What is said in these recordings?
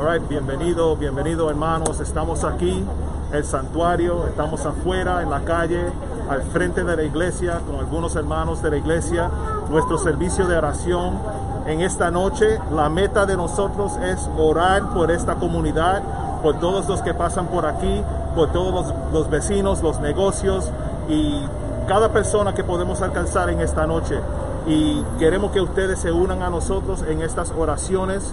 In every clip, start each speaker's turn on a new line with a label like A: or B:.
A: All right, bienvenido, bienvenido hermanos. Estamos aquí, el santuario, estamos afuera en la calle, al frente de la iglesia, con algunos hermanos de la iglesia. Nuestro servicio de oración en esta noche, la meta de nosotros es orar por esta comunidad, por todos los que pasan por aquí, por todos los, los vecinos, los negocios y cada persona que podemos alcanzar en esta noche. Y queremos que ustedes se unan a nosotros en estas oraciones.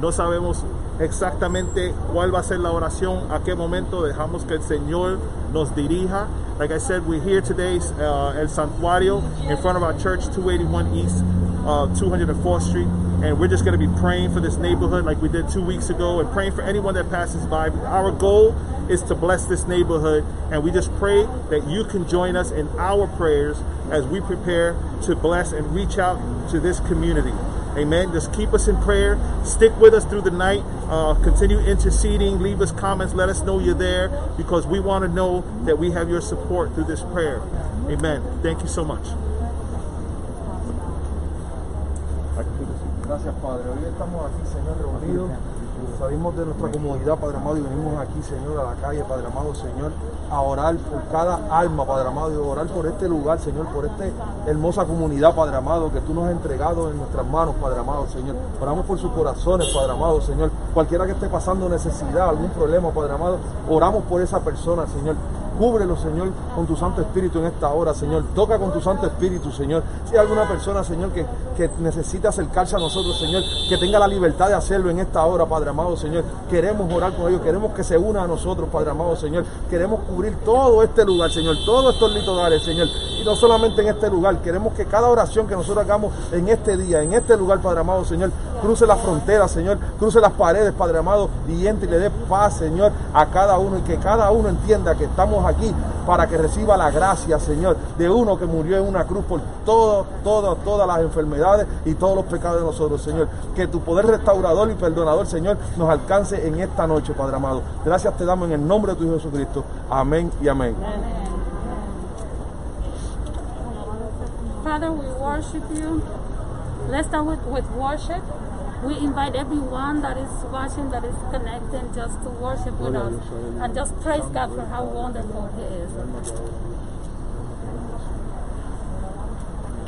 A: No sabemos exactamente cuál va a ser la oración, a qué momento dejamos que el Señor nos dirija. Like I said, we're here today, uh, El Santuario, in front of our church, 281 East, uh, 204th Street. And we're just going to be praying for this neighborhood like we did two weeks ago and praying for anyone that passes by. Our goal is to bless this neighborhood. And we just pray that you can join us in our prayers as we prepare to bless and reach out to this community. Amen. Just keep us in prayer. Stick with us through the night. Uh, continue interceding. Leave us comments. Let us know you're there because we want to know that we have your support through this prayer. Amen. Thank you so much.
B: Gracias, Padre. Hoy estamos aquí, Señor, reunidos. Salimos de nuestra comunidad, Padre amado, y venimos aquí, Señor, a la calle, Padre amado, Señor, a orar por cada alma, Padre amado, y orar por este lugar, Señor, por esta hermosa comunidad, Padre amado, que tú nos has entregado en nuestras manos, Padre amado, Señor. Oramos por sus corazones, Padre amado, Señor. Cualquiera que esté pasando necesidad, algún problema, Padre amado, oramos por esa persona, Señor. Cúbrelo, Señor, con tu Santo Espíritu en esta hora, Señor. Toca con tu Santo Espíritu, Señor. Si hay alguna persona, Señor, que, que necesita acercarse a nosotros, Señor, que tenga la libertad de hacerlo en esta hora, Padre amado, Señor. Queremos orar con ellos, queremos que se una a nosotros, Padre amado, Señor. Queremos cubrir todo este lugar, Señor, todos estos litorales, Señor. Y no solamente en este lugar, queremos que cada oración que nosotros hagamos en este día, en este lugar, Padre amado, Señor, cruce las fronteras, Señor, cruce las paredes, Padre amado, y entre y le dé paz, Señor, a cada uno y que cada uno entienda que estamos aquí para que reciba la gracia, Señor, de uno que murió en una cruz por todo, todo, todas las enfermedades y todos los pecados de nosotros, Señor. Que tu poder restaurador y perdonador, Señor, nos alcance en esta noche, Padre amado. Gracias te damos en el nombre de tu Hijo Jesucristo. Amén y amén.
C: Father, we worship you. Let's start with, with worship. We invite everyone that is watching, that is connected, just to worship with us and just praise God for how wonderful He is.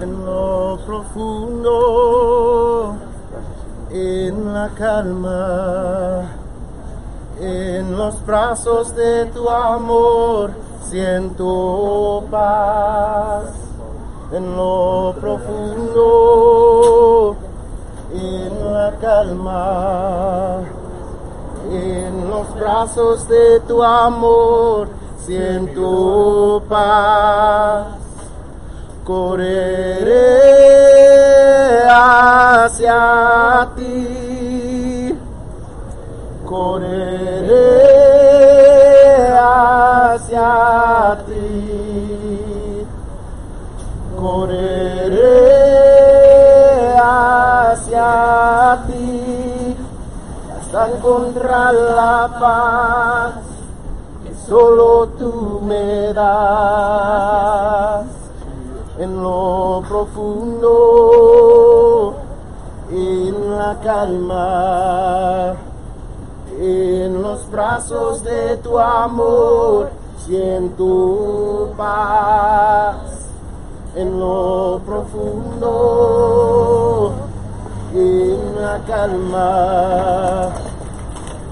D: En lo profundo, en la calma, en los brazos de tu amor, siento paz. En lo profundo, en la calma, en los brazos de tu amor, siento paz. Correré hacia ti, correré hacia ti, correré hacia ti, hasta encontrar la paz que solo tú me das en lo profundo, en la calma, en los brazos de tu amor, siento paz. En lo profundo, en la calma,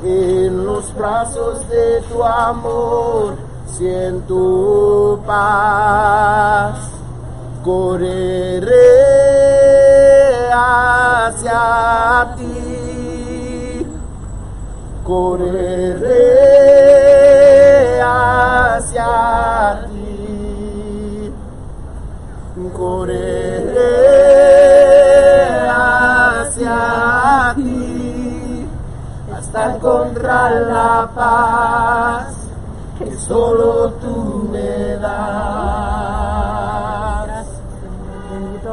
D: en los brazos de tu amor, siento paz. Correré hacia ti, correré hacia ti, correré hacia ti, hasta encontrar la paz que solo tú me das.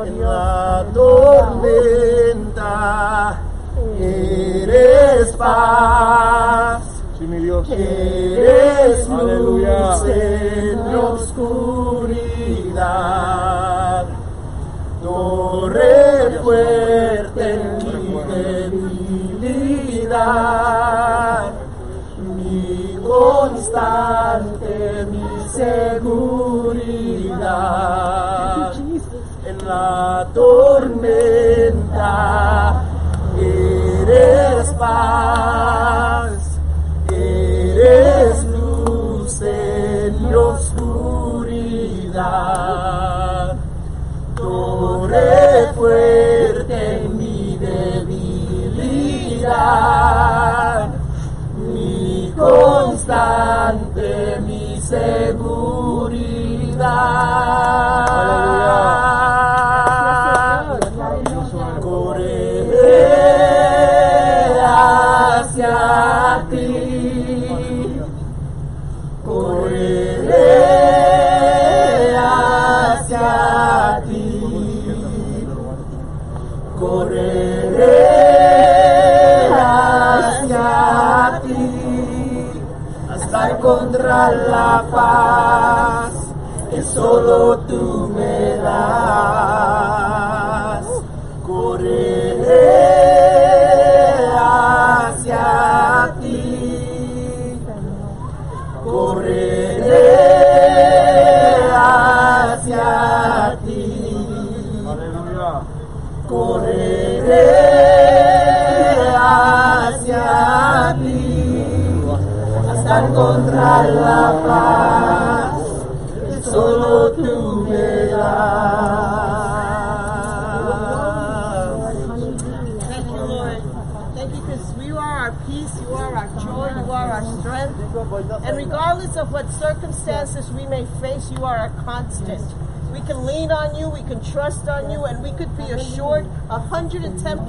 D: En la tormenta eres paz. Eres luz ser fuerte mi debilidad, mi constante, mi seguridad. En la tormenta eres paz. Torre fuerte en mi debilidad, mi constante, mi seguridad. Encontrar la paz que solo tú me das.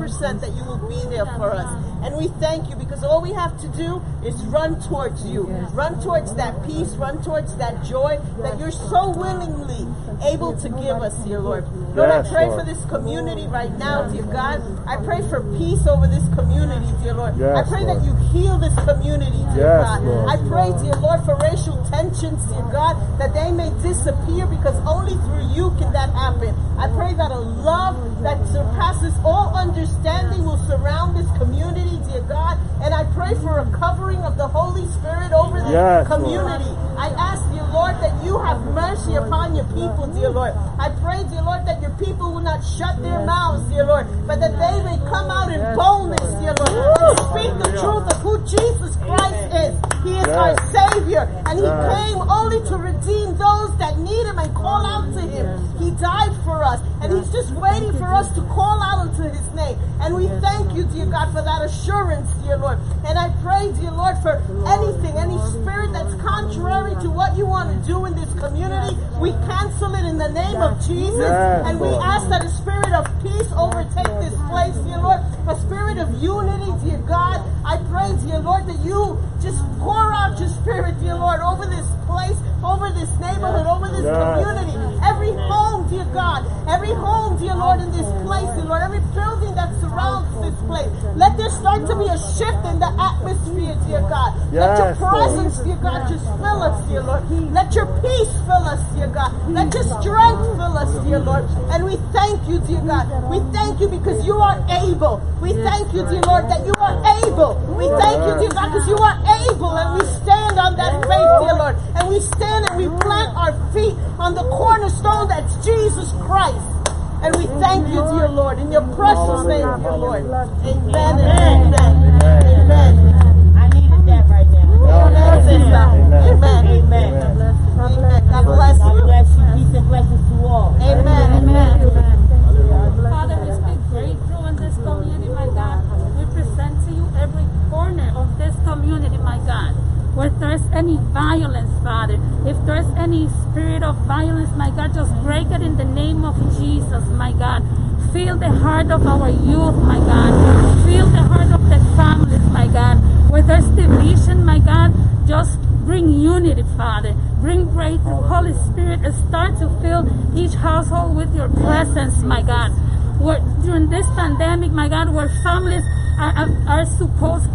E: 110% that you will be there for us. And we thank you because all we have to do is run towards you. Run towards that peace, run towards that joy that you're so willingly able to give us, dear Lord. Lord, I pray for this community right now, dear God. I pray for peace over this community, dear Lord. I pray that you heal this community, dear God. I pray, dear Lord, for racial tensions, dear God, that they may disappear because only through you can that happen. I pray that a love that surpasses all understanding will surround this community, dear God. And I pray for a covering of the Holy Spirit over this
A: Yes, Lord.
E: community. I ask, dear Lord, that you have mercy upon your people, dear Lord. I pray, dear Lord, that your people will not shut their mouths, dear Lord, but that they may come out in boldness, dear Lord, and speak the truth of who Jesus Christ is. He is our Savior, and He
A: Yes.
E: came only to redeem those that need Him and call out to Him. He died for us, and He's just waiting for us to call out unto His name. And we thank you, dear God, for that assurance, dear Lord. And I pray, dear Lord, for anything, any spirit that's contrary to what you want to do in this community, we cancel it in the name of Jesus. And we ask that a spirit of peace overtake this place, dear Lord. A spirit of unity, dear God. I pray, dear Lord, that you just pour out your spirit, dear Lord, over this place, over this neighborhood, over this community. Every home, dear God. Every home, dear Lord, in this place, dear Lord. Every building that surrounds this place. Let there start to be a shift in the atmosphere, dear God. Let your presence, dear God, just fill us, dear Lord. Let your peace fill us, dear God. Let your strength fill us, dear Lord. And we thank you, dear God. We thank you because you are able. We thank you, dear Lord, that you are able. We thank you, dear God, because you are able. And we stand on that faith, dear Lord. And we stand and we plant our feet on the cornerstone that's Jesus Christ. And we thank you, dear Lord, in your precious name, dear Lord. Amen amen. Amen.
F: I needed that right now.
E: Amen. Amen.
F: Amen.
E: Amen. God bless
F: God bless you. Peace and blessings to all.
E: Amen.
C: Where there's any violence, Father, if there's any spirit of violence, my God, just break it in the name of Jesus, my God. Feel the heart of our youth, my God. Feel the heart of the families, my God. Where there's division, my God, just bring unity, Father. Bring breakthrough. Holy Spirit, and start to fill each household with your presence, my God. Where, during this pandemic, my God, where families are, are, are supposed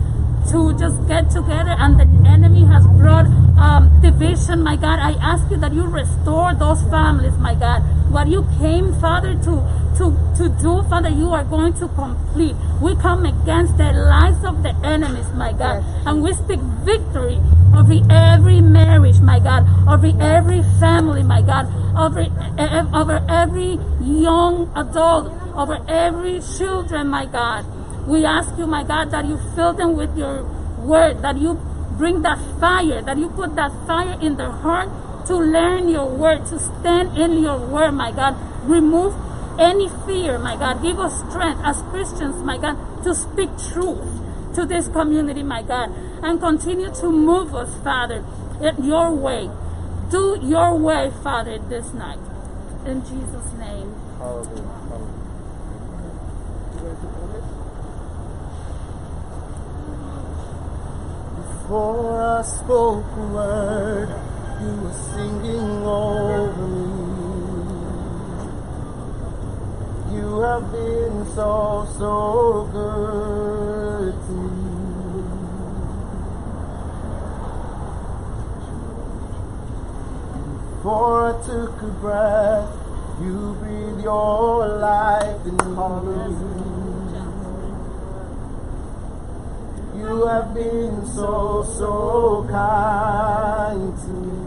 C: to just get together and the enemy has brought um, division, my God. I ask you that you restore those families, my God. What you came, Father, to to, to do, Father, you are going to complete. We come against the lies of the enemies, my God, and we speak victory over every marriage, my God, over every family, my God, over, over every young adult, over every children, my God. We ask you, my God, that you fill them with your word, that you bring that fire, that you put that fire in their heart to learn your word, to stand in your word, my God. Remove any fear, my God. Give us strength as Christians, my God, to speak truth to this community, my God, and continue to move us, Father, in your way. Do your way, Father, this night. In Jesus' name.
D: Before I spoke a word, you were singing over me. You have been so, so good to me. Before I took a breath, you breathed your life in me. You have been so, so kind to me.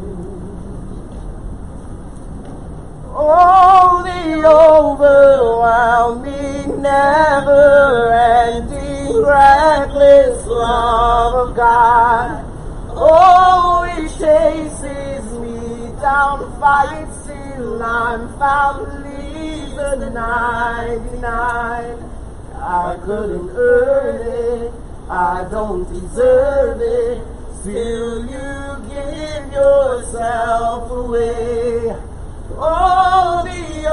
D: Oh, the overwhelming, never ending, reckless love of God. Oh, it chases down, fights till I'm leaves the 99. I couldn't earn it, I don't deserve it. Still, you give yourself away. Oh, the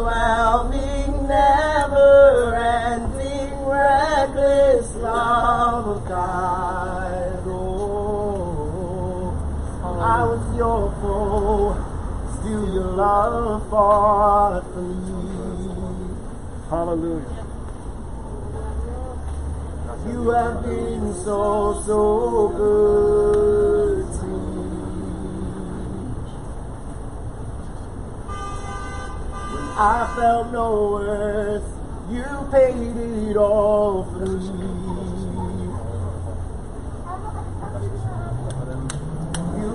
D: overwhelming, never ending, reckless love of God. I was your foe, still your love for me.
A: Hallelujah.
D: You have been so, so good to me. When I felt no worth, you paid it all for me.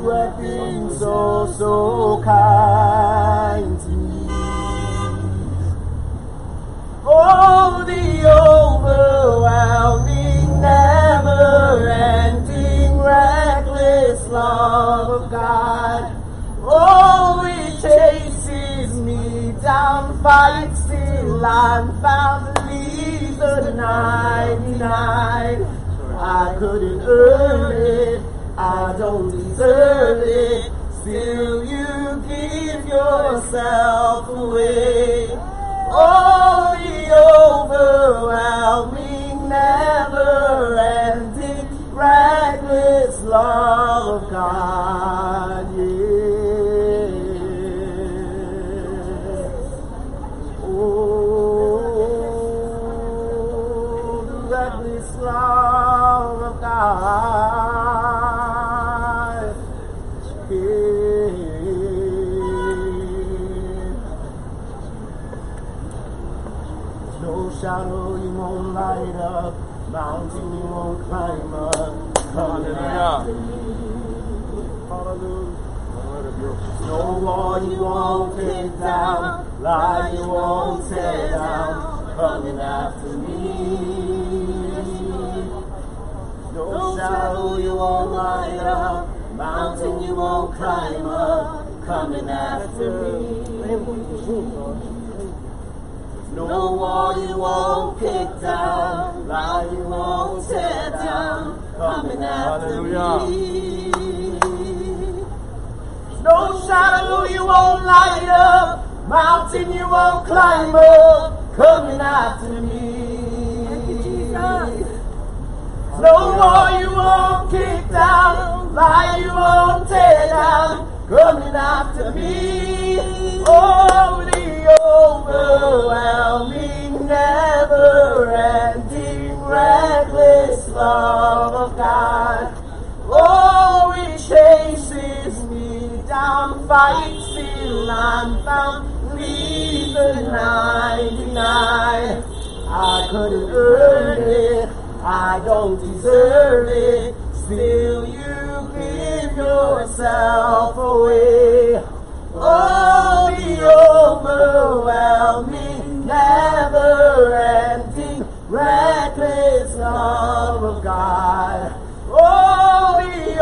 D: Have been so, so kind to me. Oh, the overwhelming, never ending, reckless love of God. Oh, it chases me down, fights till I'm found, leaves the 99. I couldn't earn it, I don't deserve it. Still, you give yourself away. Oh, the overwhelming, never ending, reckless love of God. Yeah. Oh, reckless love of God. Shadow you won't light up, mountain you won't climb up. Coming after me. No wall you won't kick down, lie you won't tear down. Coming after me. No shadow you won't light up, mountain you won't climb up. Coming after me. No wall you won't kick down, lie you won't tear down, coming after me. No shadow you won't light up, mountain you won't climb up, coming after me. No wall you won't kick down, lie you won't tear down, coming after me. Oh, overwhelming, never ending, reckless love of God. Oh, it chases me down, fights till I'm found, leaves the 99. I couldn't earn it, I don't deserve it. Still you give yourself away. Oh, the overwhelming, never ending, reckless love of God. Oh, the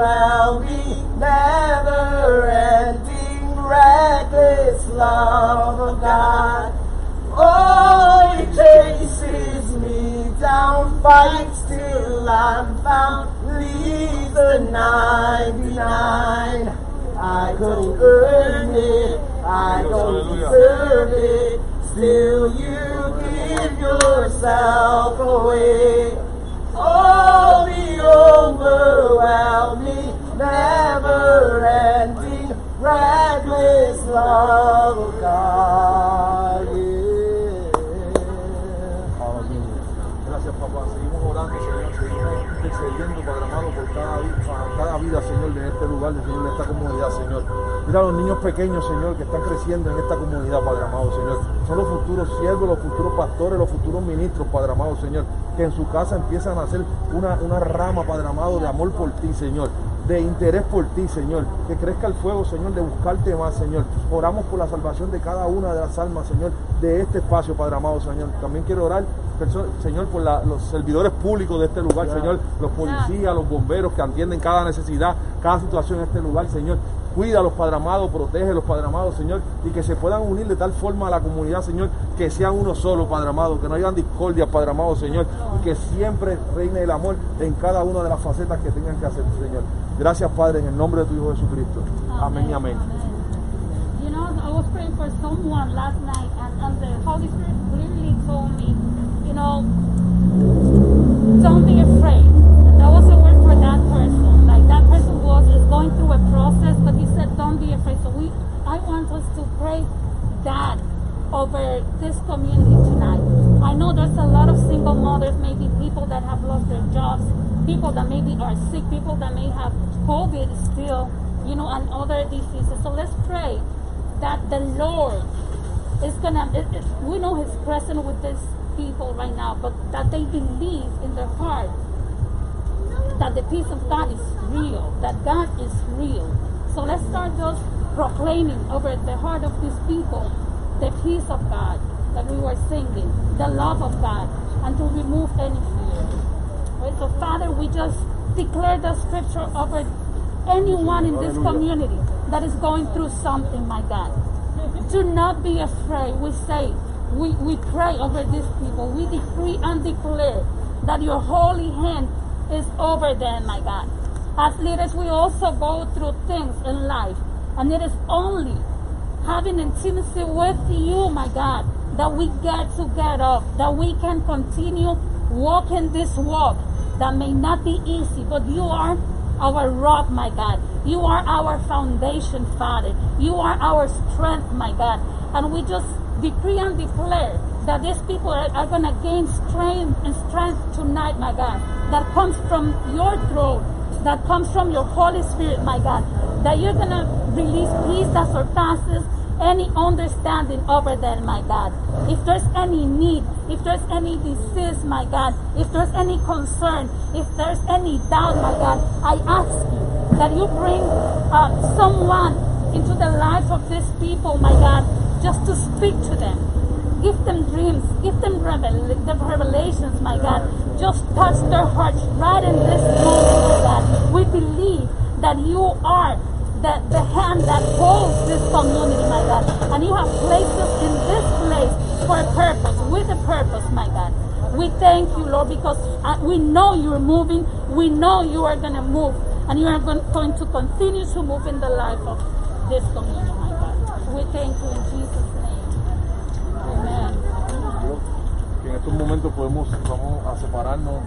D: overwhelming, never ending, reckless love of God. Oh, it chases me down, fights till I'm found, leaves the 99. I couldn't earn it, I don't deserve it, still you give yourself away. Oh, the overwhelming, never ending, reckless love of God.
B: Gracias, papá. Seguimos orando, Señor. Amado, por cada, vi- para cada vida, Señor, de este lugar, de Señor, de esta comunidad, Señor. Mira a los niños pequeños, Señor, que están creciendo en esta comunidad, Padre amado, Señor. Son los futuros siervos, los futuros pastores, los futuros ministros, Padre amado, Señor. Que en su casa empiezan a hacer una, una rama, Padre amado, de amor por ti, Señor de interés por ti, Señor. Que crezca el fuego, Señor, de buscarte más, Señor. Oramos por la salvación de cada una de las almas, Señor, de este espacio, Padre amado, Señor. También quiero orar, Señor, por la- los servidores públicos de este lugar, Señor. Los policías, los bomberos que atienden cada necesidad, cada situación en este lugar, Señor. Cuídalos, Padre amado, protégelos, Padre amado, Señor, y que se puedan unir de tal forma a la comunidad, Señor, que sean uno solo, Padre amado, que no hayan discordia, Padre amado, Señor, y que siempre reine el amor en cada una de las facetas que tengan que hacer, Señor. Gracias, Padre, en el nombre de tu Hijo Jesucristo. Amén y amén.
C: You know, I was praying for someone last night, and, and the Holy Spirit clearly told me, you know, don't be afraid. Have lost their jobs, people that maybe are sick, people that may have COVID still, you know, and other diseases. So let's pray that the Lord is gonna. It, it, we know He's present with these people right now, but that they believe in their heart that the peace of God is real, that God is real. So let's start just proclaiming over the heart of these people the peace of God that we were singing, the love of God, and to remove any fear. Right? So, Father, we just declare the scripture over anyone in this community that is going through something, my God. Do not be afraid. We say, we, we pray over these people. We decree and declare that your holy hand is over them, my God. As leaders, we also go through things in life, and it is only having intimacy with you, my God, that we get to get up, that we can continue walking this walk that may not be easy, but you are our rock, my God. You are our foundation, Father. You are our strength, my God. And we just decree and declare that these people are, are going to gain strength and strength tonight, my God, that comes from your throne, that comes from your Holy Spirit, my God, that you're going to release peace that surpasses any understanding over them, my God. If there's any need, if there's any disease, my God, if there's any concern, if there's any doubt, my God, I ask you that you bring uh, someone into the life of these people, my God, just to speak to them. Give them dreams, give them revel- the revelations, my God. Just touch their hearts right in this moment, my God. We believe that you are the, the hand that holds this community, my God. And you have placed us in this place for a purpose, with a purpose, my God. We thank you, Lord, because uh, we know you're moving. We know you are going to move. And you are going to continue to move in the life of this community, my God. We thank you in Jesus' name. Amen.
B: que en estos momentos podemos vamos a separarnos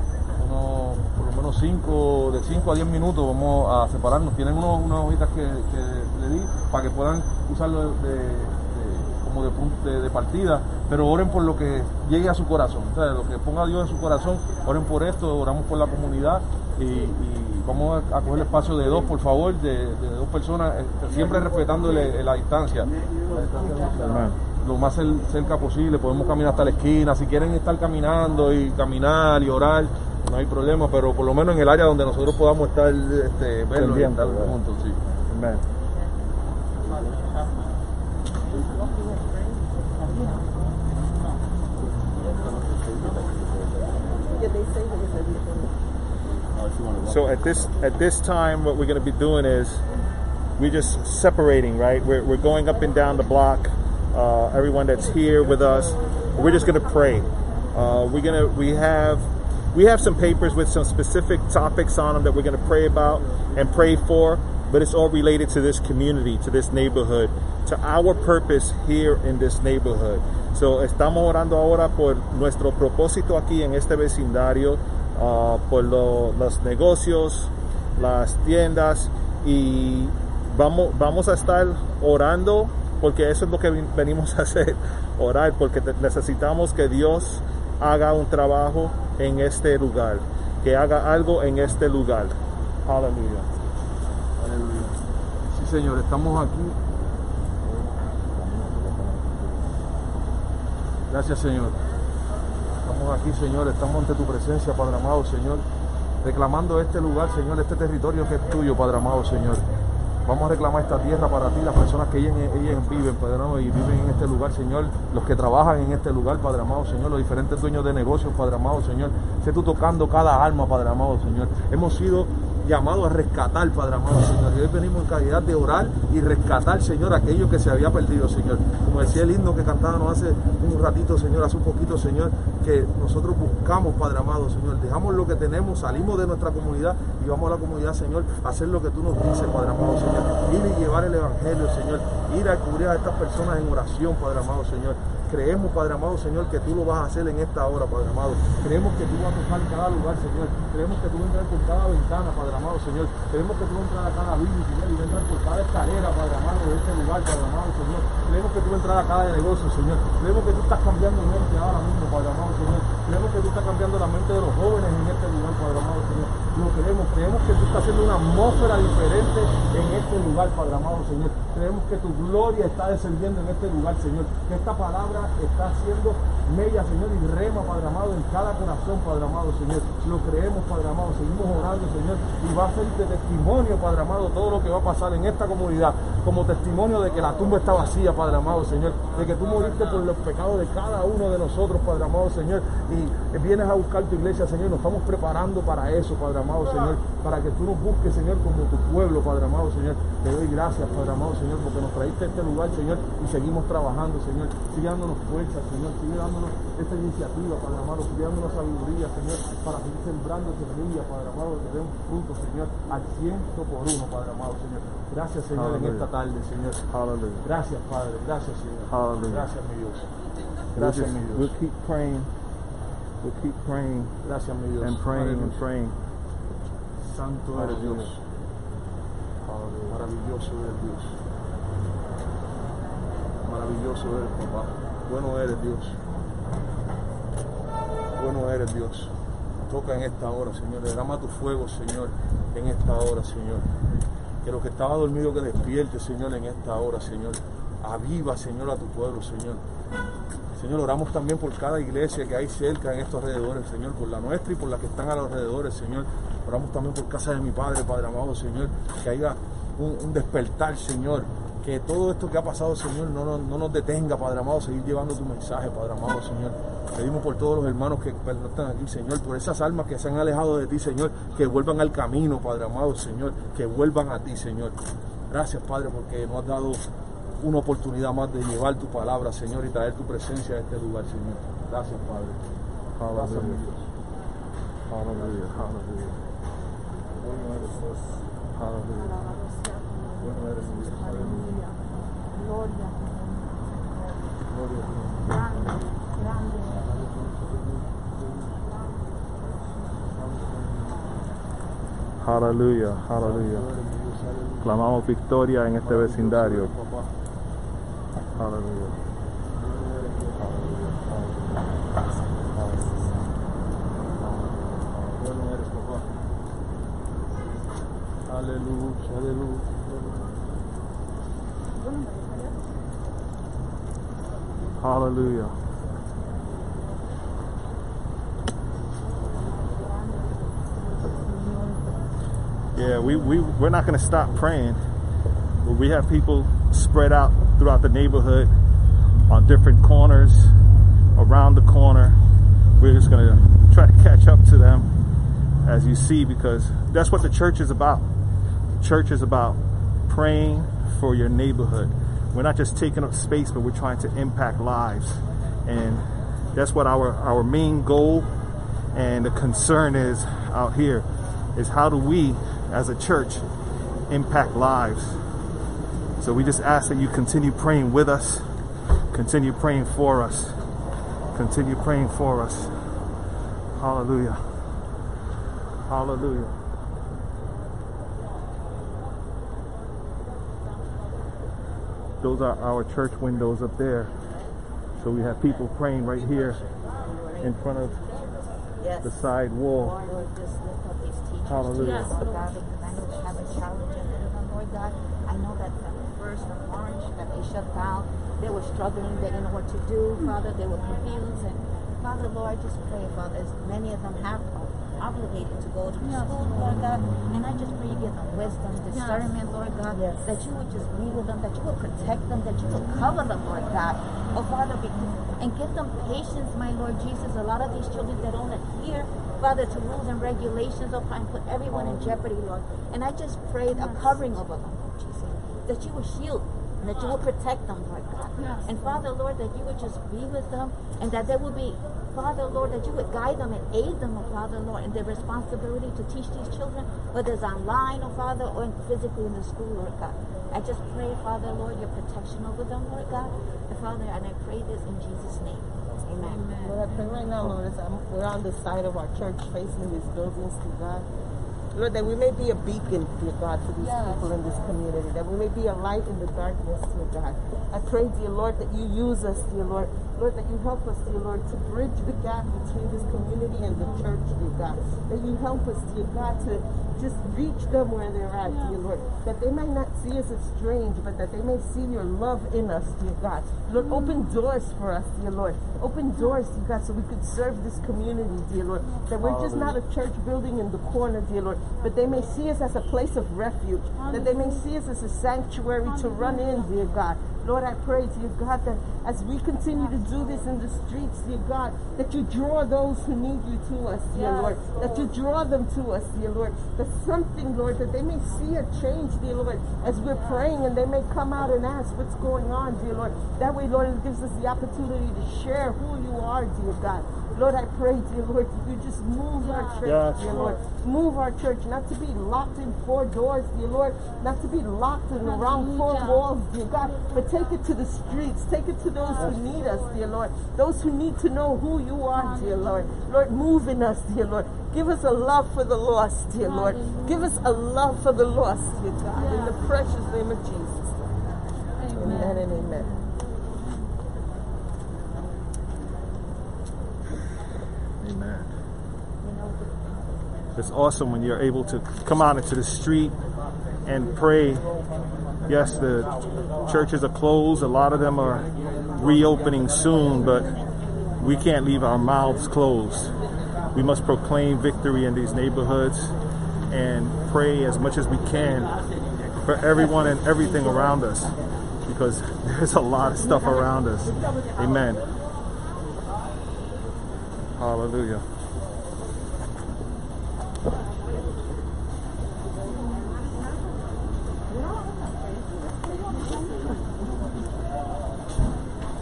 B: por lo menos 5 de 5 a 10 minutos vamos a separarnos. Tienen unos, unas hojitas que, le di para que puedan usarlo de, de- como de, de, partida pero oren por lo que llegue a su corazón o sea, lo que ponga Dios en su corazón oren por esto oramos por la comunidad y, vamos a, coger el espacio de dos por favor de, dos personas eh, siempre respetándole la distancia. Lo más cer- cerca posible, podemos caminar hasta la esquina, si quieren estar caminando y caminar y orar, no hay problema, pero por lo menos en el área donde nosotros podamos estar, este, verlo y estar juntos, sí.
A: So at this at this time, what we're going to be doing is we're just separating, right? We're, we're going up and down the block. Uh, everyone that's here with us, we're just going to pray. Uh, we're gonna we have we have some papers with some specific topics on them that we're going to pray about and pray for, but it's all related to this community, to this neighborhood, to our purpose here in this neighborhood. So estamos orando ahora por nuestro propósito aquí en este vecindario, uh, por lo- los negocios, las tiendas y vamos, vamos a estar orando porque eso es lo que venimos a hacer, orar, porque necesitamos que Dios haga un trabajo en este lugar, que haga algo en este lugar. Aleluya.
B: Aleluya. Sí, Señor, estamos aquí. Gracias, Señor. Estamos aquí, Señor, estamos ante tu presencia, Padre amado, Señor, reclamando este lugar, Señor, este territorio que es tuyo, Padre amado, Señor. Vamos a reclamar esta tierra para ti, las personas que ellas, ellas viven, Padre amado, y viven en este lugar, Señor, los que trabajan en este lugar, Padre amado, Señor, los diferentes dueños de negocios, Padre amado, Señor. Sé tú tocando cada alma, Padre amado, Señor. Hemos sido llamados a rescatar, Padre amado, Señor. Y hoy venimos en calidad de orar y rescatar, Señor, aquello que se había perdido, Señor. Como decía el himno que cantábamos hace un ratito, Señor, hace un poquito, Señor, que nosotros buscamos, Padre amado, Señor. Dejamos lo que tenemos, salimos de nuestra comunidad y vamos a la comunidad, Señor, a hacer lo que tú nos dices, Padre amado, Señor. Ir y llevar el Evangelio, Señor. Ir a cubrir a estas personas en oración, Padre amado, Señor. Creemos, Padre amado, Señor, que tú lo vas a hacer en esta hora, Padre amado. Creemos que tú vas a tocar cada lugar, Señor. Creemos que tú vas a entrar por cada ventana, Padre amado, Señor. Creemos que tú vas a entrar a cada building, Señor, y vas a entrar por cada escalera, Padre amado, de este lugar, Padre amado, Señor. Creemos que tú vas a entrar a cada negocio, Señor. Creemos que tú estás cambiando mente ahora mismo, Padre amado, Señor. Creemos que tú estás cambiando la mente de los jóvenes en este lugar, Padre amado, Señor. Lo creemos, creemos que tú estás haciendo una atmósfera diferente en este lugar, Padre amado, Señor. Creemos que tu gloria está descendiendo en este lugar, Señor. Que esta palabra está haciendo mella, Señor, y rema, Padre amado, en cada corazón, Padre amado, Señor. Lo creemos, Padre amado. Seguimos orando, Señor. Y va a ser de testimonio, Padre amado, todo lo que va a pasar en esta comunidad. Como testimonio de que la tumba está vacía, Padre amado, Señor. De que tú moriste por los pecados de cada uno de nosotros, Padre amado, Señor. Y vienes a buscar tu iglesia, Señor. Nos estamos preparando para eso, Padre amado, Señor. Para que tú nos busques, Señor, como tu pueblo, Padre amado, Señor. Te doy gracias, Padre amado, Señor, porque nos traíste a este lugar, Señor. Y seguimos trabajando, Señor. Sigue dándonos fuerza, Señor. Sigue dándonos esta iniciativa, Padre amado. Sigue dándonos sabiduría, Señor, para seguir sembrando semillas, Padre amado, que den fruto, Señor, al ciento por uno, Padre amado, Señor. Gracias, Señor, en esta tarde, Señor.
A: Hallelujah.
B: Gracias, Padre. Gracias, Señor.
A: Aleluya.
B: Gracias, mi Dios.
A: We'll,
B: Gracias, mi Dios.
A: we'll keep praying. We'll keep praying
B: Gracias, mi Dios.
A: and praying and praying.
B: Santo eres Dios. Maravilloso eres Dios. Maravilloso eres, papá. Bueno eres Dios. Bueno eres Dios. Toca en esta hora, Señor. Derrama tu fuego, Señor, en esta hora, Señor. Que lo que estaba dormido que despierte, Señor, en esta hora, Señor. Aviva, Señor, a tu pueblo, Señor. Señor, oramos también por cada iglesia que hay cerca en estos alrededores, Señor, por la nuestra y por la que están a los alrededores, Señor. Oramos también por casa de mi Padre, Padre amado, Señor, que haya un, un despertar, Señor. Que todo esto que ha pasado, Señor, no, nos- no nos detenga, Padre amado, seguir llevando tu mensaje, Padre amado, Señor. Pedimos por todos los hermanos que están aquí, Señor, por esas almas que se han alejado de ti, Señor, que vuelvan al camino, Padre amado, Señor, que vuelvan a ti, Señor. Gracias, Padre, porque nos has dado una oportunidad más de llevar tu palabra, Señor, y traer tu presencia a este lugar, Señor. Gracias, Padre. Gracias, mi Dios.
A: Hallelujah. Hallelujah. Hallelujah.
B: Bueno eres, mi Dios. Aleluya.
C: Gloria.
B: Gloria a ti.
C: Grande, grande.
A: Hallelujah. Hallelujah. Clamamos victoria en este vecindario.
B: Papá.
A: Hallelujah.
B: Bueno eres, papá. Aleluya, aleluya.
A: Hallelujah. Yeah, we, we, we're not going to stop praying. But we have people spread out throughout the neighborhood on different corners, around the corner. We're just going to try to catch up to them as you see because that's what the church is about. Church is about praying for your neighborhood. We're not just taking up space, but we're trying to impact lives. And that's what our, our main goal and the concern is out here is how do we as a church impact lives so we just ask that you continue praying with us continue praying for us continue praying for us hallelujah hallelujah those are our church windows up there so we have people praying right here in front of
G: Yes.
A: the side wall
G: Lord, just lift up these teachers.
A: Hallelujah.
G: Yes, God, I know they have a challenge ahead them, Lord God. I know that at first from Orange that they shut down, they were struggling, they didn't know what to do, Father, they were confused. And Father, Lord, just pray, Father, as many of them have obligated to go to school, Lord God. And I just pray you give them wisdom, discernment, Lord God, that you would just be with them, that you would protect them, that you would cover them, Lord God. Oh, Father, and give them patience, my Lord Jesus. A lot of these children that don't adhere, Father, to rules and regulations, oh, and put everyone in jeopardy, Lord. And I just pray a covering over them, Lord Jesus, that you would shield and that you would protect them, Lord God. And Father, Lord, that you would just be with them and that there would be, Father, Lord, that you would guide them and aid them, oh Father, Lord, in their responsibility to teach these children, whether it's online, oh Father, or physically in the school, Lord God. I just pray, Father, Lord, your protection over them, Lord God. And Father, and I pray this in Jesus' name. Amen.
E: Lord, I pray right now, Lord, as I'm, we're on the side of our church facing these buildings to God. Lord, that we may be a beacon, dear God, to these people in this community, that we may be a light in the darkness, dear God. I pray, dear Lord, that you use us, dear Lord. Lord, that you help us, dear Lord, to bridge the gap between this community and the church, dear God. That you help us, dear God, to just reach them where they're at, dear Lord. That they may not see us as strange, but that they may see your love in us, dear God. Lord, open doors for us, dear Lord. Open doors, dear God, so we could serve this community, dear Lord. That we're just not a church building in the corner, dear Lord, but they may see us as a place of refuge. That they may see us as a sanctuary to run in, dear God. Lord, I pray, dear God, that as we continue to do this in the streets, dear God, that you draw those who need you to us, dear Lord. That you draw them to us, dear Lord. That something, Lord, that they may see a change, dear Lord, as we're praying and they may come out and ask what's going on, dear Lord. That way, Lord, it gives us the opportunity to share who you are, dear God. Lord, I pray, dear Lord, that you just move our church,
A: Yes,
E: dear
A: Lord.
E: Lord. Move our church, not to be locked in four doors, dear Lord, not to be locked in around four walls, dear God, but take it to the streets, take it to those who need us, dear Lord, those who need to know who you are, dear Lord. Lord, move in us, dear Lord. Give us a love for the lost, dear Lord. Give us a love for the lost, dear God, in the precious name of Jesus. Amen and amen.
A: Amen. It's awesome when you're able to come out into the street and pray. Yes, the churches are closed. A lot of them are reopening soon, but we can't leave our mouths closed. We must proclaim victory in these neighborhoods and pray as much as we can for everyone and everything around us because there's a lot of stuff around us. Amen. Hallelujah.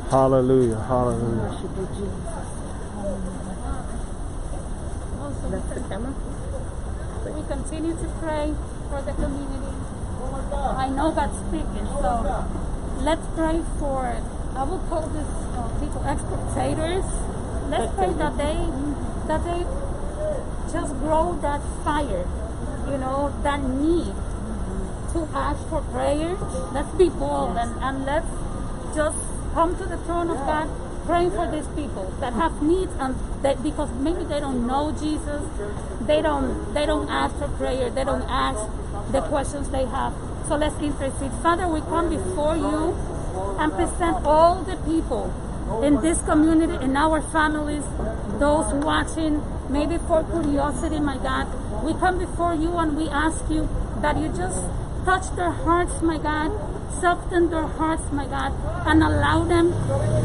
A: Hallelujah. Hallelujah.
C: Also, we continue to pray for the community. I know God's speaking, so let's pray for, I will call these uh, people expectators. Let's pray that they, that they just grow that fire, you know, that need to ask for prayer. Let's be bold and, and let's just come to the throne of God praying for these people that have needs and that because maybe they don't know Jesus, they don't they don't ask for prayer, they don't ask the questions they have. So let's intercede. Father, we come before you and present all the people in this community, in our families, those watching, maybe for curiosity, my God. We come before you and we ask you that you just touch their hearts, my God, soften their hearts, my God, and allow them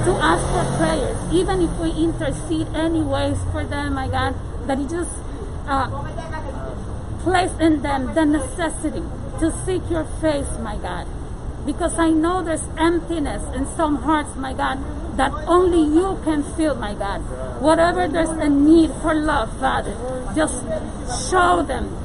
C: to ask for prayers, even if we intercede anyways for them, my God, that you just uh, place in them the necessity to seek your face, my God. Because I know there's emptiness in some hearts, my God, that only you can fill, my God. Whatever there's a need for love, Father, just show them.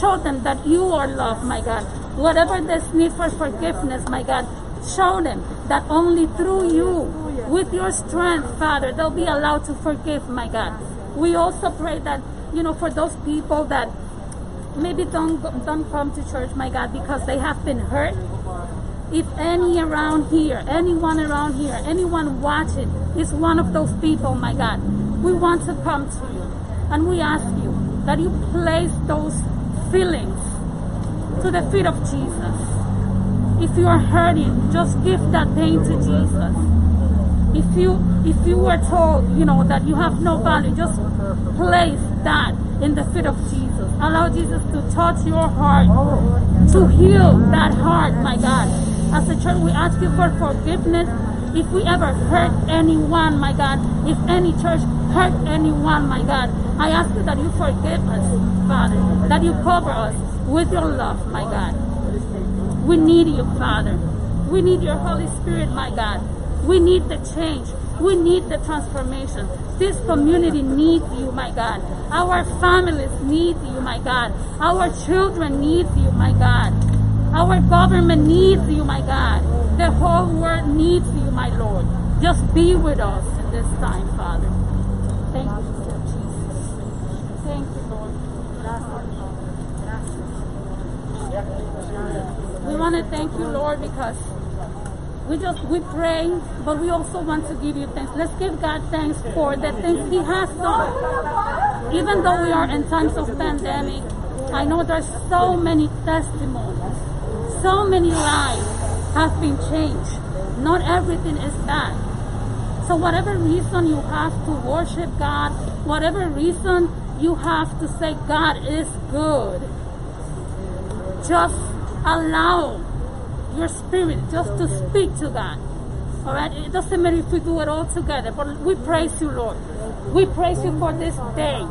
C: Show them that you are love, my God. Whatever there's need for forgiveness, my God, show them that only through you, with your strength, Father, they'll be allowed to forgive, my God. We also pray that, you know, for those people that maybe don't don't come to church, my God, because they have been hurt. If any around here, anyone around here, anyone watching is one of those people, my God, we want to come to you and we ask you that you place those feelings to the feet of Jesus. If you are hurting, just give that pain to Jesus. If you if you were told, you know, that you have no value, just place that in the feet of Jesus. Allow Jesus to touch your heart, to heal that heart, my God. As a church, we ask you for forgiveness. If we ever hurt anyone, my God, if any church hurt anyone, my God, I ask you that you forgive us, Father, that you cover us with your love, my God. We need you, Father. We need your Holy Spirit, my God. We need the change. We need the transformation. This community needs you, my God. Our families need you, my God. Our children need you, my God. Our government needs you, my God. The whole world needs you, my Lord. Just be with us in this time, Father. Thank you, Lord Jesus. Thank you, Lord. We want to thank you, Lord, because we just we pray, but we also want to give you thanks. Let's give God thanks for the things He has done. Even though we are in times of pandemic, I know there's so many testimonies, so many lives have been changed. Not everything is bad. So whatever reason you have to worship God, whatever reason you have to say God is good, just allow your spirit just to speak to God. All right? It doesn't matter if we do it all together, but we praise you, Lord. We praise you for this day.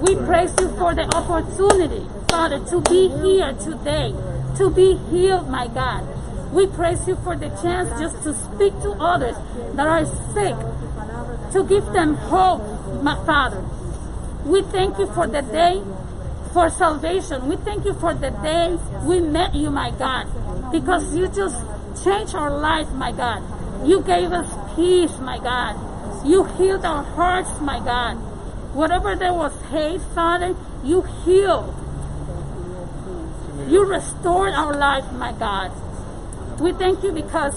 C: We praise you for the opportunity, Father, to be here today, to be healed, my God. We praise you for the chance just to speak to others that are sick, to give them hope, my Father. We thank you for the day for salvation. We thank you for the day we met you, my God, because you just changed our life, my God. You gave us peace, my God. You healed our hearts, my God. Whatever there was hate, Father, you healed. You restored our life, my God. We thank you because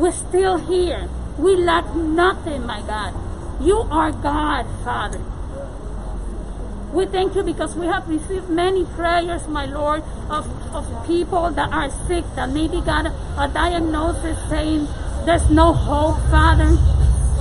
C: we're still here. We lack nothing, my God. You are God, Father. We thank you because we have received many prayers, my Lord, of, of people that are sick, that maybe got a, a diagnosis saying there's no hope, Father.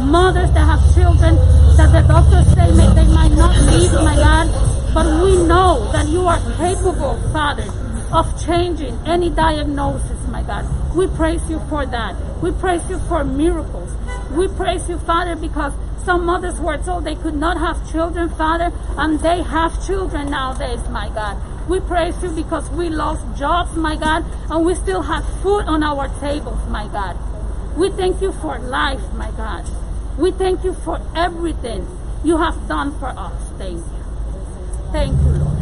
C: Mothers that have children that the doctors say may, they might not live, my God. But we know that you are capable, Father, of changing any diagnosis, my God. We praise you for that. We praise you for miracles. We praise you, Father, because some mothers were told they could not have children, Father, and they have children nowadays, my God. We praise you because we lost jobs, my God, and we still have food on our tables, my God. We thank you for life, my God. We thank you for everything you have done for us. Thank you. Thank you, Lord.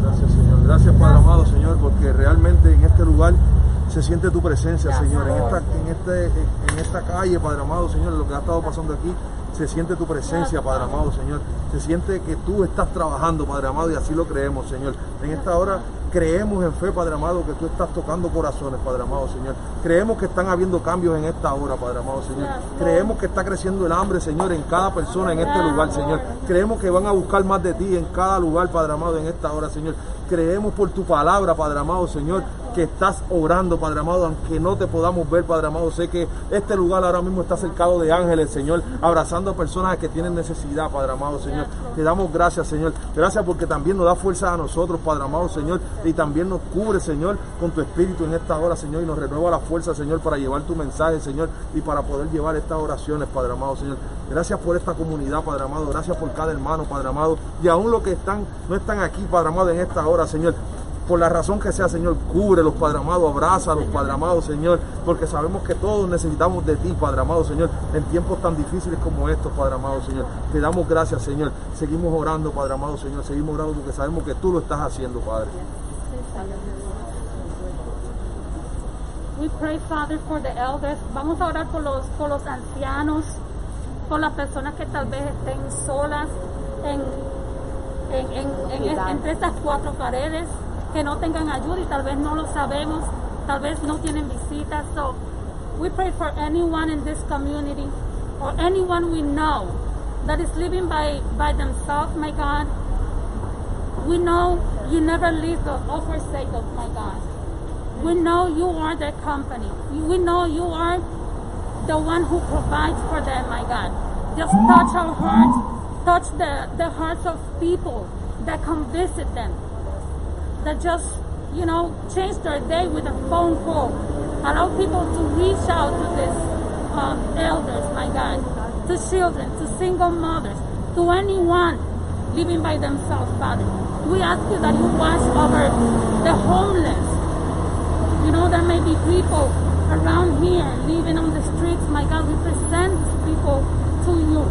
B: Gracias, Señor. Gracias, Padre amado, Señor, porque realmente en este lugar se siente tu presencia, Señor. En esta, en, este, en esta calle, Padre amado, Señor, lo que ha estado pasando aquí, se siente tu presencia, Padre amado, Señor. Se siente que tú estás trabajando, Padre amado, y así lo creemos, Señor. En esta hora creemos en fe, Padre amado, que tú estás tocando corazones, Padre amado, Señor. Creemos que están habiendo cambios en esta hora, Padre amado, Señor. Creemos que está creciendo el hambre, Señor, en cada persona en este lugar, Señor. Creemos que van a buscar más de ti en cada lugar, Padre amado, en esta hora, Señor. Creemos por tu palabra, Padre amado, Señor, que estás orando, Padre amado, aunque no te podamos ver, Padre amado. Sé que este lugar ahora mismo está cercado de ángeles, Señor, abrazando a personas que tienen necesidad, Padre amado, Señor. Te damos gracias, Señor. Gracias porque también nos da fuerza a nosotros, Padre amado, Señor, y también nos cubre, Señor, con tu espíritu en esta hora, Señor, y nos renueva la fuerza, Señor, para llevar tu mensaje, Señor, y para poder llevar estas oraciones, Padre amado, Señor. Gracias por esta comunidad, Padre amado. Gracias por cada hermano, Padre amado. Y aún los que están, no están aquí, Padre amado, en esta hora, Señor por la razón que sea, Señor, cubre los Padre amado, abraza los Padre amado, Señor, porque sabemos que todos necesitamos de ti, Padre amado, Señor, en tiempos tan difíciles como estos, Padre amado, Señor. Te damos gracias, Señor. Seguimos orando, Padre amado, Señor, seguimos orando porque sabemos que tú lo estás haciendo, Padre.
C: We pray, Father, for the elders. Vamos a orar por los, por los ancianos, por las personas que tal vez estén solas en, en, en, entre estas cuatro paredes, que no tengan ayuda y tal vez no lo sabemos, tal vez no tienen visitas. So we pray for anyone in this community or anyone we know that is living by, by themselves, my God. We know you never leave the or forsake us, my God. We know you are their company. We know you are the one who provides for them, my God. Just touch our hearts, touch the, the hearts of people that come visit them, that just, you know, change their day with a phone call. Allow people to reach out to these um, elders, my God, to children, to single mothers, to anyone living by themselves, Father. We ask you that you watch over the homeless, you know, there may be people around here living on the streets. My God, we present people to you.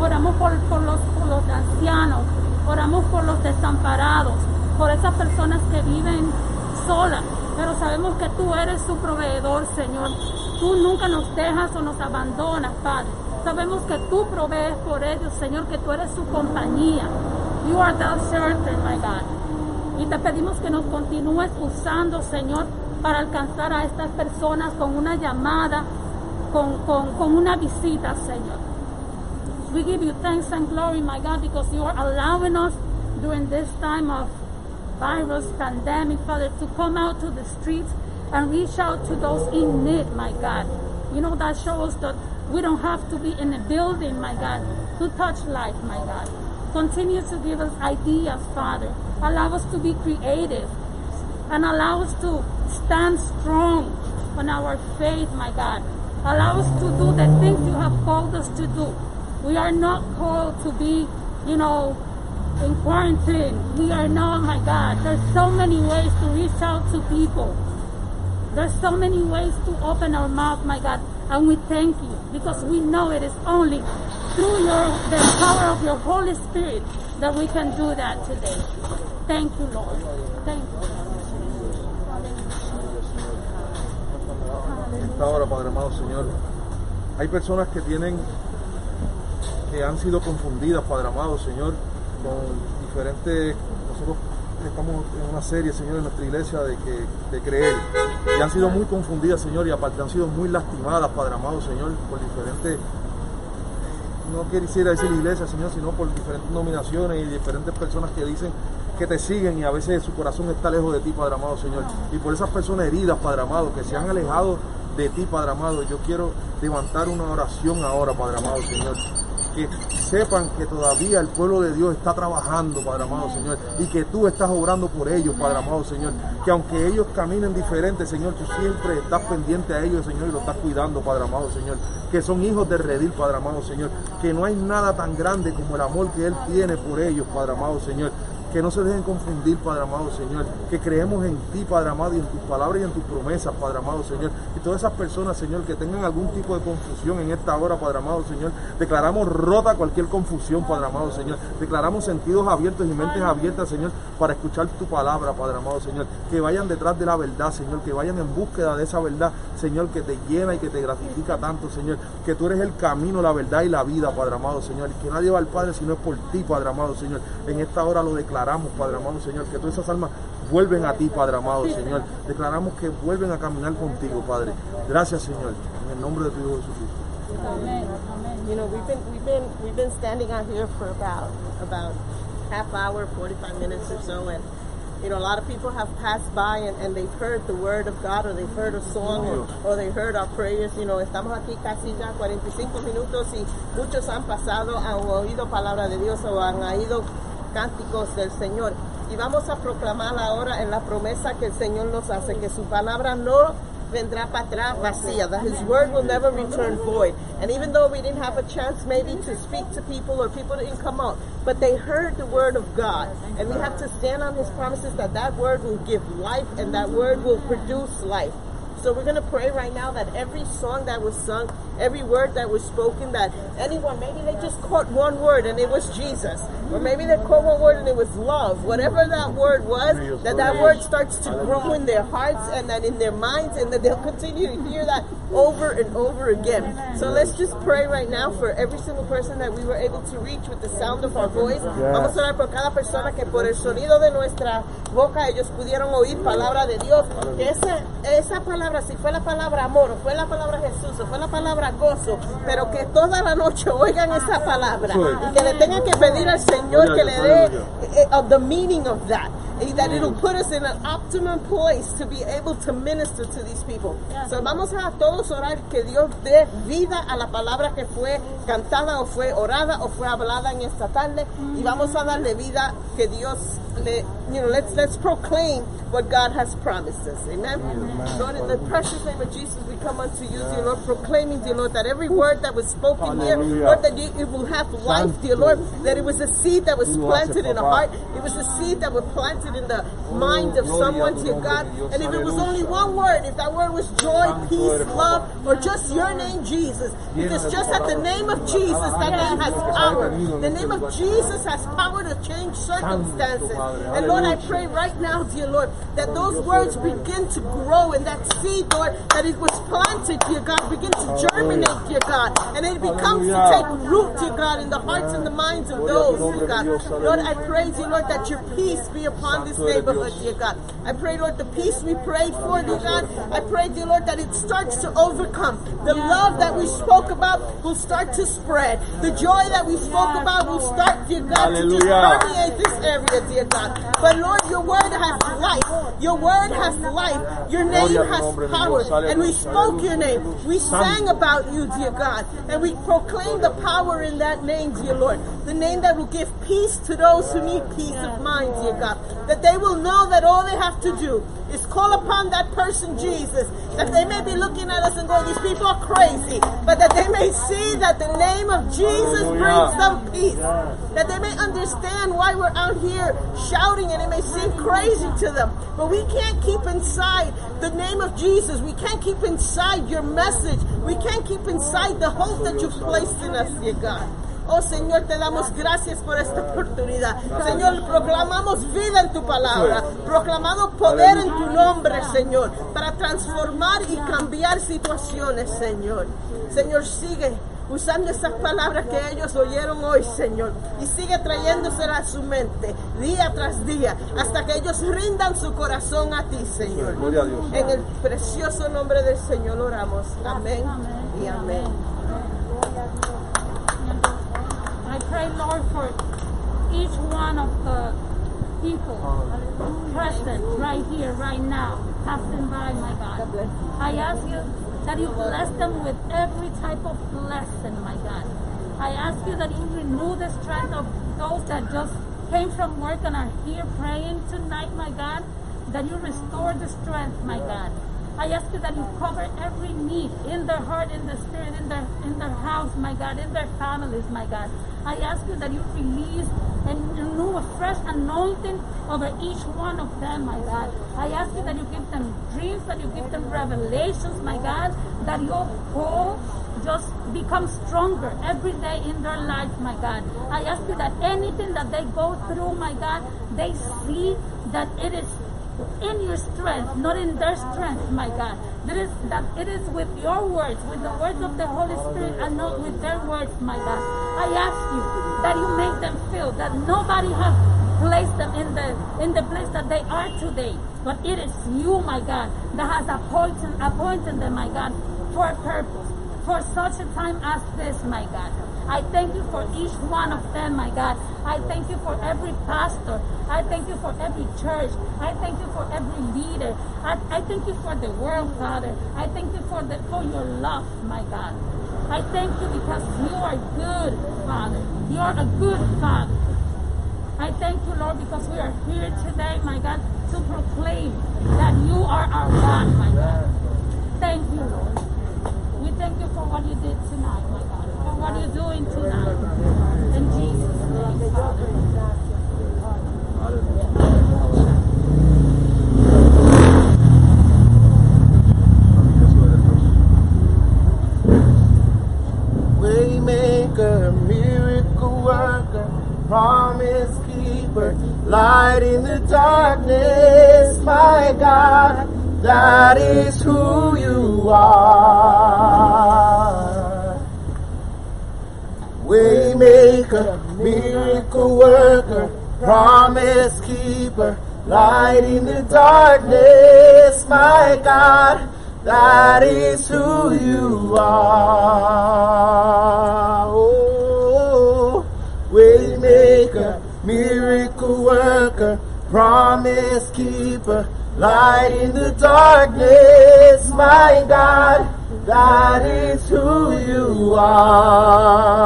C: Oramos por, por los, por los ancianos, oramos por los desamparados, por esas personas que viven solas. Pero sabemos que tú eres su proveedor, Señor. Tú nunca nos dejas o nos abandonas, Padre. Sabemos que tú provees por ellos, Señor, que tú eres su compañía. You are the shelter, my God. Y te pedimos que nos continúes usando, Señor, para alcanzar a estas personas con una llamada, con, con, con una visita, Señor. We give you thanks and glory, my God, because you are allowing us during this time of virus pandemic, Father, to come out to the streets and reach out to those in need, my God. You know, that shows that we don't have to be in a building, my God, to touch life, my God. Continue to give us ideas, Father. Allow us to be creative and allow us to stand strong on our faith, my God. Allow us to do the things you have called us to do. We are not called to be, you know, in quarantine. We are not, my God. There's so many ways to reach out to people. There's so many ways to open our mouth, my God, and we thank you because we know it is only through your the power of your Holy Spirit that we can do that today. Thank you, Lord. Thank you.
B: En esta hora, Padre amado Señor, hay personas que tienen, que han sido confundidas, Padre amado Señor, con diferentes, nosotros estamos en una serie, Señor, en nuestra iglesia de, que, de creer, y han sido muy confundidas, Señor, y aparte han sido muy lastimadas, Padre amado Señor, por diferentes no quisiera decir iglesia, Señor, sino por diferentes nominaciones y diferentes personas que dicen que te siguen y a veces su corazón está lejos de ti, Padre amado, Señor. Y por esas personas heridas, Padre amado, que se han alejado de ti, Padre amado, yo quiero levantar una oración ahora, Padre amado, Señor. Que sepan que todavía el pueblo de Dios está trabajando, Padre amado, Señor, y que tú estás obrando por ellos, Padre amado, Señor. Que aunque ellos caminen diferente, Señor, tú siempre estás pendiente a ellos, Señor, y los estás cuidando, Padre amado, Señor. Que son hijos de redil, Padre amado, Señor. Que no hay nada tan grande como el amor que Él tiene por ellos, Padre amado, Señor que no se dejen confundir, Padre amado Señor, que creemos en ti, Padre amado, y en tus palabras y en tus promesas, Padre amado Señor. Y todas esas personas, Señor, que tengan algún tipo de confusión en esta hora, Padre amado Señor, declaramos rota cualquier confusión, Padre amado Señor. Declaramos sentidos abiertos y mentes abiertas, Señor, para escuchar tu palabra, Padre amado Señor. Que vayan detrás de la verdad, Señor, que vayan en búsqueda de esa verdad, Señor, que te llena y que te gratifica tanto, Señor. Que tú eres el camino, la verdad y la vida, Padre amado Señor. Y que nadie va al Padre si no es por ti, Padre amado Señor. En esta hora lo declaramos, Padre amado Señor, que todas esas almas vuelven a ti, Padre amado Señor. Declaramos que vuelven a caminar contigo, Padre. Gracias, Señor. En el nombre de tu Hijo Jesucristo.
C: Amen. Amen.
E: You know, we've been we've been we've been standing out here for about about half hour, forty five minutes or so, and You know, a lot of people have passed by and, and they've heard the word of God or they've heard a song or, or they heard our prayers. You know, estamos aquí casi ya 45 minutos y muchos han pasado, han oído palabra de Dios o han oído cánticos del Señor. Y vamos a proclamar ahora en la promesa que el Señor nos hace, que su palabra no vendrá para atrás vacía, that his word will never return void. And even though we didn't have a chance maybe to speak to people or people didn't come out, but they heard the word of God. And we have to stand on his promises that that word will give life and that word will produce life. So we're going to pray right now that every song that was sung, every word that was spoken, that anyone, maybe they just caught one word and it was Jesus. Or maybe they caught one word and it was love. Whatever that word was, that that word starts to grow in their hearts and that in their minds and that they'll continue to hear that over and over again. So let's just pray right now for every single person that we were able to reach with the sound of our voice. Vamos a orar por cada persona que por el sonido de nuestra boca ellos pudieron oír palabra de Dios. Que esa, esa palabra, si fue la palabra amor, o fue la palabra Jesús, o fue la palabra gozo, pero que toda la noche oigan esa palabra y que le tengan que pedir al Señor que le dé of the meaning of that. And that it'll put us in an optimum place to be able to minister to these people. So vamos a todos orar que Dios dé vida a la palabra que fue cantada o fue orada o fue hablada en esta tarde y vamos a darle vida que Dios le, you know, let's let's proclaim what God has promised us. Amen. Lord, in the precious name of Jesus, we come unto you, dear Lord, proclaiming, dear Lord, that every word that was spoken here, Lord, that you, it will have life, dear Lord, that it was a seed that was planted in a heart, it was a seed that was planted in the mind of someone, dear God. And if it was only one word, if that word was joy, peace, love, or just your name, Jesus, it's just at the name of Jesus, that name has power. The name of Jesus has power to change circumstances. And Lord, I pray right now, dear Lord, that those words begin to grow in that seed, Lord, that it was planted, dear God, begin to germinate, dear God, and it becomes to take root, dear God, in the hearts and the minds of those, dear God. Lord, I pray, dear Lord, that your peace be upon this neighborhood, dear God. I pray, Lord, the peace we prayed for, dear God. I pray, dear Lord, that it starts to overcome. The love that we spoke about will start to spread. The joy that we spoke about will start, dear God, to just permeate this area, dear God. But Lord, your word has life. Your word has life. Your name has power. And we spoke your name. We sang about you, dear God. And we proclaim the power in that name, dear Lord. The name that will give peace to those who need peace of mind, dear God. That they will know that all they have to do is call upon that person, Jesus. That they may be looking at us and go, these people are crazy. But that they may see that the name of Jesus brings them peace. That they may understand why we're out here shouting and it may seem crazy to them. But we can't keep inside the name of Jesus. We can't keep inside your message. We can't keep inside the hope that you've placed in us, dear God. Oh Señor, te damos gracias por esta oportunidad. Señor, proclamamos vida en tu palabra. Proclamamos poder en tu nombre, Señor, para transformar y cambiar situaciones, Señor. Señor, sigue usando esas palabras que ellos oyeron hoy, Señor, y sigue trayéndoselas a su mente día tras día, hasta que ellos rindan su corazón a ti, Señor.
B: Gloria a Dios.
E: En el precioso nombre del Señor oramos. Amén y amén.
C: I pray, Lord, for each one of the people present right here, right now, passing by, my God. I ask you that you bless them with every type of blessing, my God. I ask you that you renew the strength of those that just came from work and are here praying tonight, my God. That you restore the strength, my God. I ask you that you cover every need in their heart, in their spirit, in their in their house, my God, in their families, my God. I ask you that you release and renew a fresh anointing over each one of them, my God. I ask you that you give them dreams, that you give them revelations, my God, that your whole just become stronger every day in their life, my God. I ask you that anything that they go through, my God, they see that it is in your strength, not in their strength, my God. That is that it is with your words, with the words of the Holy Spirit, and not with their words, my God. I ask you that you make them feel that nobody has placed them in the in the place that they are today, but it is you, my God, that has appointed appointed them, my God, for a purpose, for such a time as this, my God. I thank you for each one of them, my God. I thank you for every pastor. I thank you for every church. I thank you for every leader. I, I thank you for the world, Father. I thank you for the for your love, my God. I thank you because you are good, Father. You are a good Father. I thank you, Lord, because we are here today, my God, to proclaim that you are our God, my God. Thank you, Lord. We thank you for what you did tonight, my God, what you're doing tonight. In Jesus' name.
D: Miracle promise keeper, light in the darkness, my God, that is who you are. Waymaker, miracle worker, promise keeper, light in the darkness, my God, that is who you are. Oh, waymaker, miracle worker, promise keeper, light in the darkness, my God, that is who you are.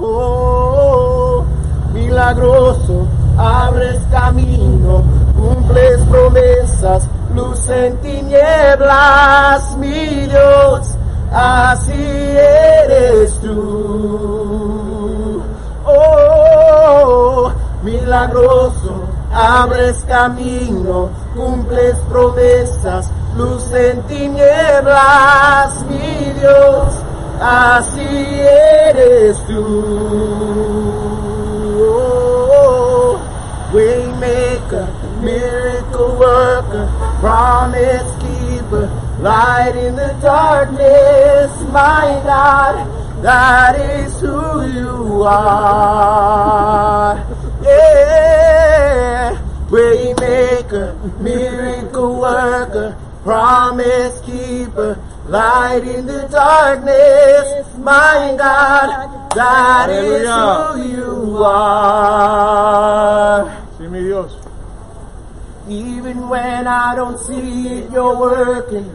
D: Oh, milagroso, abres camino, cumples promesas, luz en tinieblas, mi Dios, así eres tú. Oh, milagroso, abres camino, cumples promesas, luz en tinieblas, mi Dios, así eres tú. Oh, Waymaker, miracle worker, promise keeper, light in the darkness, my God, that is who you are. Yeah, Waymaker, miracle worker, promise keeper, light in the darkness, my God, that is who you are.
A: Sí, mi Dios.
D: Even when I don't see it, you're working.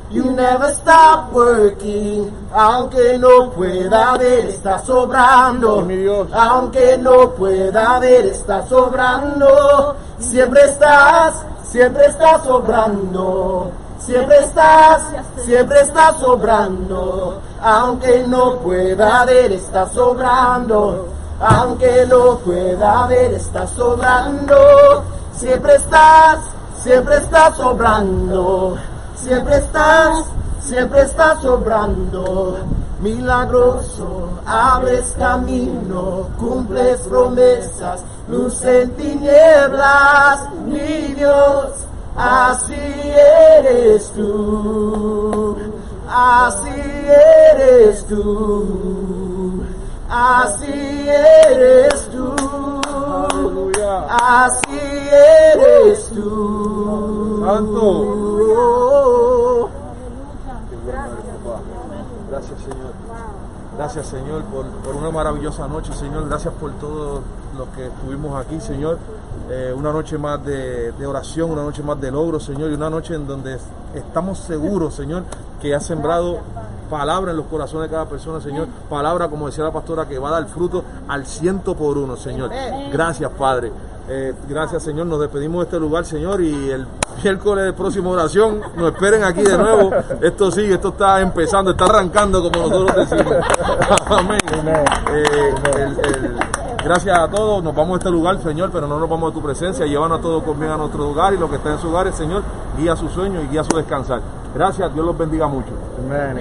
D: you never stop working. Aunque no pueda ver, está sobrando. Aunque no pueda ver, está sobrando. Siempre estás, siempre estás sobrando. Siempre estás, siempre estás sobrando. Aunque no pueda ver, está sobrando. Aunque no pueda ver, está sobrando. Siempre estás, siempre estás sobrando. Siempre estás, siempre estás sobrando. Milagroso, abres camino, cumples promesas, luz en tinieblas, mi Dios, así eres tú, así eres tú, así eres tú,
A: Aleluya.
D: así eres tú.
A: Santo.
B: Gracias, Señor. Gracias, Señor, por, por una maravillosa noche, Señor. Gracias por todo lo que estuvimos aquí, Señor. Eh, una noche más de, de oración, una noche más de logro, Señor, y una noche en donde estamos seguros, Señor, que has sembrado palabra en los corazones de cada persona, Señor. Palabra, como decía la pastora, que va a dar fruto al ciento por uno, Señor. Gracias, Padre. Eh, gracias, Señor. Nos despedimos de este lugar, Señor, y el miércoles de próxima oración nos esperen aquí de nuevo. Esto sigue, esto está empezando, está arrancando, como nosotros decimos. Amén. Eh, el- el- gracias a todos. Nos vamos a este lugar, Señor, pero no nos vamos de tu presencia. Llévanos a todos conmigo a nuestro lugar y lo que está en sus hogares, Señor, guía su sueño y guía su descansar. Gracias, Dios los bendiga mucho.
A: Amén.